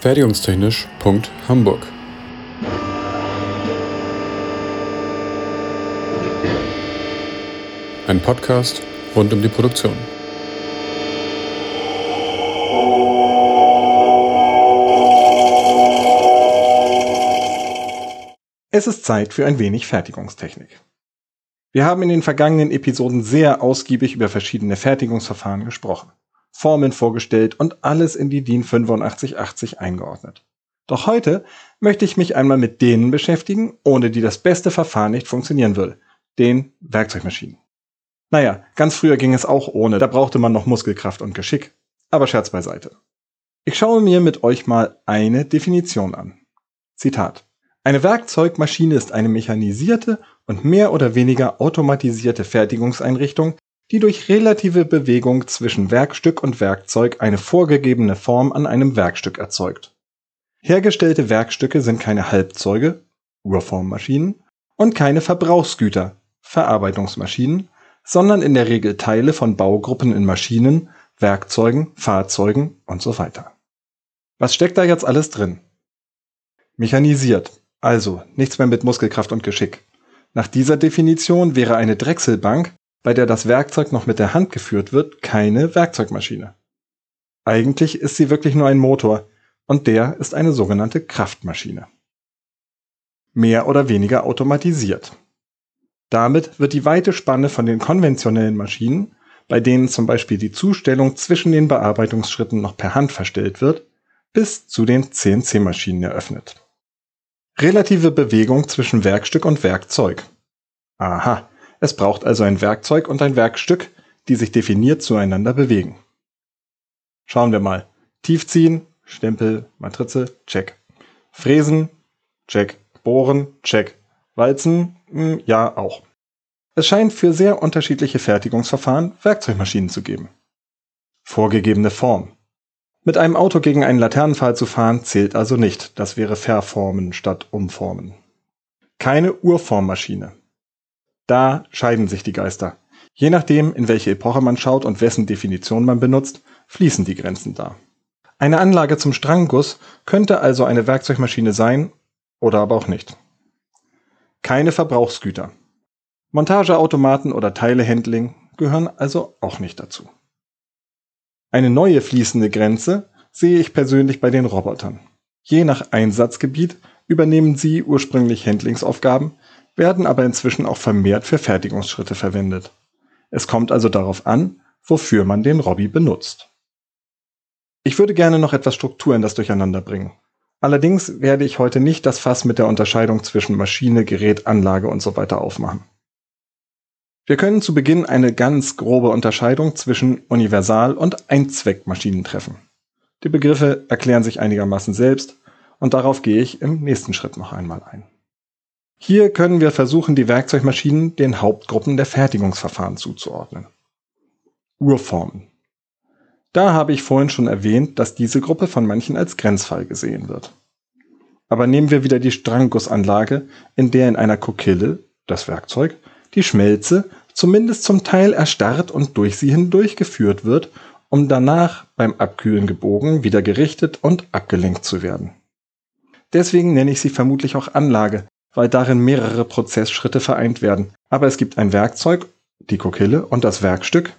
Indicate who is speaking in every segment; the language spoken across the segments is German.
Speaker 1: Fertigungstechnisch.hamburg Ein Podcast rund um die Produktion.
Speaker 2: Es ist Zeit für ein wenig Fertigungstechnik. Wir haben in den vergangenen Episoden sehr ausgiebig über verschiedene Fertigungsverfahren gesprochen, Formeln vorgestellt und alles in die DIN 8580 eingeordnet. Doch heute möchte ich mich einmal mit denen beschäftigen, ohne die das beste Verfahren nicht funktionieren würde, den Werkzeugmaschinen. Naja, ganz früher ging es auch ohne, da brauchte man noch Muskelkraft und Geschick. Aber Scherz beiseite. Ich schaue mir mit euch mal eine Definition an. Zitat. Eine Werkzeugmaschine ist eine mechanisierte und mehr oder weniger automatisierte Fertigungseinrichtung, die durch relative Bewegung zwischen Werkstück und Werkzeug eine vorgegebene Form an einem Werkstück erzeugt. Hergestellte Werkstücke sind keine Halbzeuge (Urformmaschinen) und keine Verbrauchsgüter (Verarbeitungsmaschinen), sondern in der Regel Teile von Baugruppen in Maschinen, Werkzeugen, Fahrzeugen usw. Was steckt da jetzt alles drin? Mechanisiert also, nichts mehr mit Muskelkraft und Geschick. Nach dieser Definition wäre eine Drechselbank, bei der das Werkzeug noch mit der Hand geführt wird, keine Werkzeugmaschine. Eigentlich ist sie wirklich nur ein Motor, und der ist eine sogenannte Kraftmaschine. Mehr oder weniger automatisiert. Damit wird die weite Spanne von den konventionellen Maschinen, bei denen zum Beispiel die Zustellung zwischen den Bearbeitungsschritten noch per Hand verstellt wird, bis zu den CNC-Maschinen eröffnet. Relative Bewegung zwischen Werkstück und Werkzeug. Aha, es braucht also ein Werkzeug und ein Werkstück, die sich definiert zueinander bewegen. Schauen wir mal. Tiefziehen, Stempel, Matrize, check. Fräsen, check. Bohren, check. Walzen, hm, ja auch. Es scheint für sehr unterschiedliche Fertigungsverfahren Werkzeugmaschinen zu geben. Vorgegebene Form. Mit einem Auto gegen einen Laternenpfahl zu fahren zählt also nicht, das wäre verformen statt umformen. Keine Urformmaschine. Da scheiden sich die Geister. Je nachdem, in welche Epoche man schaut und wessen Definition man benutzt, fließen die Grenzen da. Eine Anlage zum Strangguss könnte also eine Werkzeugmaschine sein oder aber auch nicht. Keine Verbrauchsgüter. Montageautomaten oder Teilehandling gehören also auch nicht dazu. Eine neue fließende Grenze sehe ich persönlich bei den Robotern. Je nach Einsatzgebiet übernehmen sie ursprünglich Handlingsaufgaben, werden aber inzwischen auch vermehrt für Fertigungsschritte verwendet. Es kommt also darauf an, wofür man den Robby benutzt. Ich würde gerne noch etwas Struktur in das Durcheinander bringen. Allerdings werde ich heute nicht das Fass mit der Unterscheidung zwischen Maschine, Gerät, Anlage und so weiter aufmachen. Wir können zu Beginn eine ganz grobe Unterscheidung zwischen Universal- und Einzweckmaschinen treffen. Die Begriffe erklären sich einigermaßen selbst und darauf gehe ich im nächsten Schritt noch einmal ein. Hier können wir versuchen, die Werkzeugmaschinen den Hauptgruppen der Fertigungsverfahren zuzuordnen. Urformen. Da habe ich vorhin schon erwähnt, dass diese Gruppe von manchen als Grenzfall gesehen wird. Aber nehmen wir wieder die Stranggussanlage, in der in einer Kokille, das Werkzeug, die Schmelze zumindest zum Teil erstarrt und durch sie hindurchgeführt wird, um danach beim Abkühlen gebogen, wieder gerichtet und abgelenkt zu werden. Deswegen nenne ich sie vermutlich auch Anlage, weil darin mehrere Prozessschritte vereint werden. Aber es gibt ein Werkzeug, die Kokille, und das Werkstück,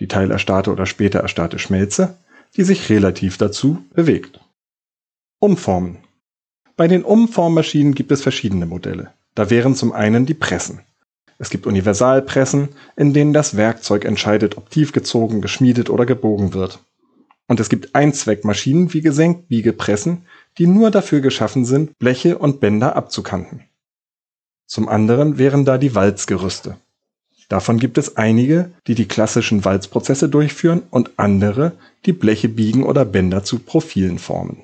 Speaker 2: die teilerstarrte oder später erstarrte Schmelze, die sich relativ dazu bewegt. Umformen. Bei den Umformmaschinen gibt es verschiedene Modelle. Da wären zum einen die Pressen. Es gibt Universalpressen, in denen das Werkzeug entscheidet, ob tiefgezogen, geschmiedet oder gebogen wird. Und es gibt Einzweckmaschinen wie Gesenkbiegepressen, die nur dafür geschaffen sind, Bleche und Bänder abzukanten. Zum anderen wären da die Walzgerüste. Davon gibt es einige, die die klassischen Walzprozesse durchführen und andere, die Bleche biegen oder Bänder zu Profilen formen.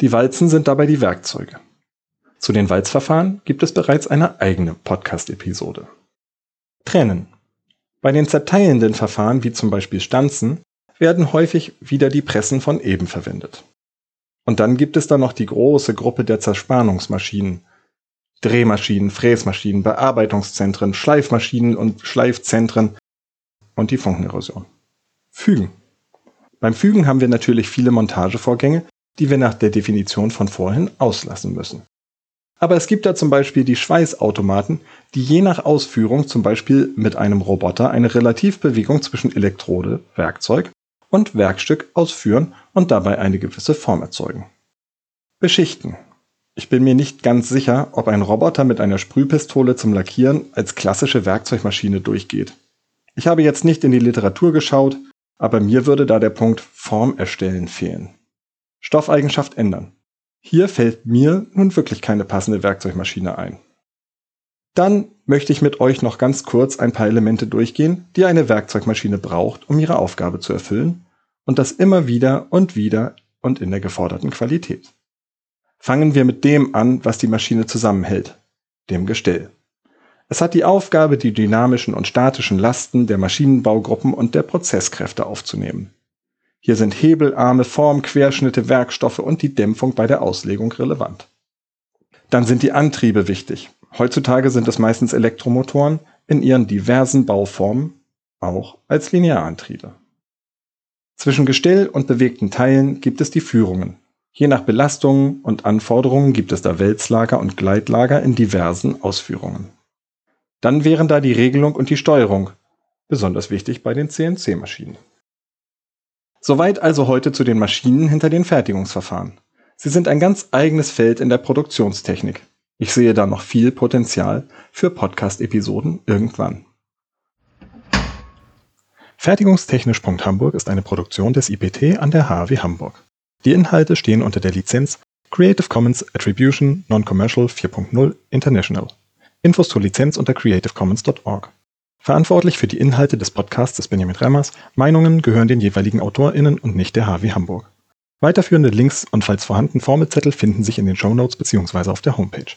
Speaker 2: Die Walzen sind dabei die Werkzeuge. Zu den Walzverfahren gibt es bereits eine eigene Podcast-Episode. Trennen. Bei den zerteilenden Verfahren, wie zum Beispiel Stanzen, werden häufig wieder die Pressen von eben verwendet. Und dann gibt es da noch die große Gruppe der Zerspannungsmaschinen. Drehmaschinen, Fräsmaschinen, Bearbeitungszentren, Schleifmaschinen und Schleifzentren und die Funkenerosion. Fügen. Beim Fügen haben wir natürlich viele Montagevorgänge, die wir nach der Definition von vorhin auslassen müssen. Aber es gibt da zum Beispiel die Schweißautomaten, die je nach Ausführung zum Beispiel mit einem Roboter eine Relativbewegung zwischen Elektrode, Werkzeug und Werkstück ausführen und dabei eine gewisse Form erzeugen. Beschichten. Ich bin mir nicht ganz sicher, ob ein Roboter mit einer Sprühpistole zum Lackieren als klassische Werkzeugmaschine durchgeht. Ich habe jetzt nicht in die Literatur geschaut, aber mir würde da der Punkt Form erstellen fehlen. Stoffeigenschaft ändern. Hier fällt mir nun wirklich keine passende Werkzeugmaschine ein. Dann möchte ich mit euch noch ganz kurz ein paar Elemente durchgehen, die eine Werkzeugmaschine braucht, um ihre Aufgabe zu erfüllen, und das immer wieder und wieder und in der geforderten Qualität. Fangen wir mit dem an, was die Maschine zusammenhält, dem Gestell. Es hat die Aufgabe, die dynamischen und statischen Lasten der Maschinenbaugruppen und der Prozesskräfte aufzunehmen. Hier sind Hebelarme, Form, Querschnitte, Werkstoffe und die Dämpfung bei der Auslegung relevant. Dann sind die Antriebe wichtig. Heutzutage sind es meistens Elektromotoren in ihren diversen Bauformen, auch als Linearantriebe. Zwischen Gestell und bewegten Teilen gibt es die Führungen. Je nach Belastungen und Anforderungen gibt es da Wälzlager und Gleitlager in diversen Ausführungen. Dann wären da die Regelung und die Steuerung, besonders wichtig bei den CNC-Maschinen. Soweit also heute zu den Maschinen hinter den Fertigungsverfahren. Sie sind ein ganz eigenes Feld in der Produktionstechnik. Ich sehe da noch viel Potenzial für Podcast-Episoden irgendwann. Fertigungstechnisch.hamburg ist eine Produktion des IPT an der HW Hamburg. Die Inhalte stehen unter der Lizenz Creative Commons Attribution Non-Commercial 4.0 International. Infos zur Lizenz unter creativecommons.org. Verantwortlich für die Inhalte des Podcasts ist Benjamin Remmers. Meinungen gehören den jeweiligen AutorInnen und nicht der HW Hamburg. Weiterführende Links und falls vorhanden Formelzettel finden sich in den Shownotes bzw. auf der Homepage.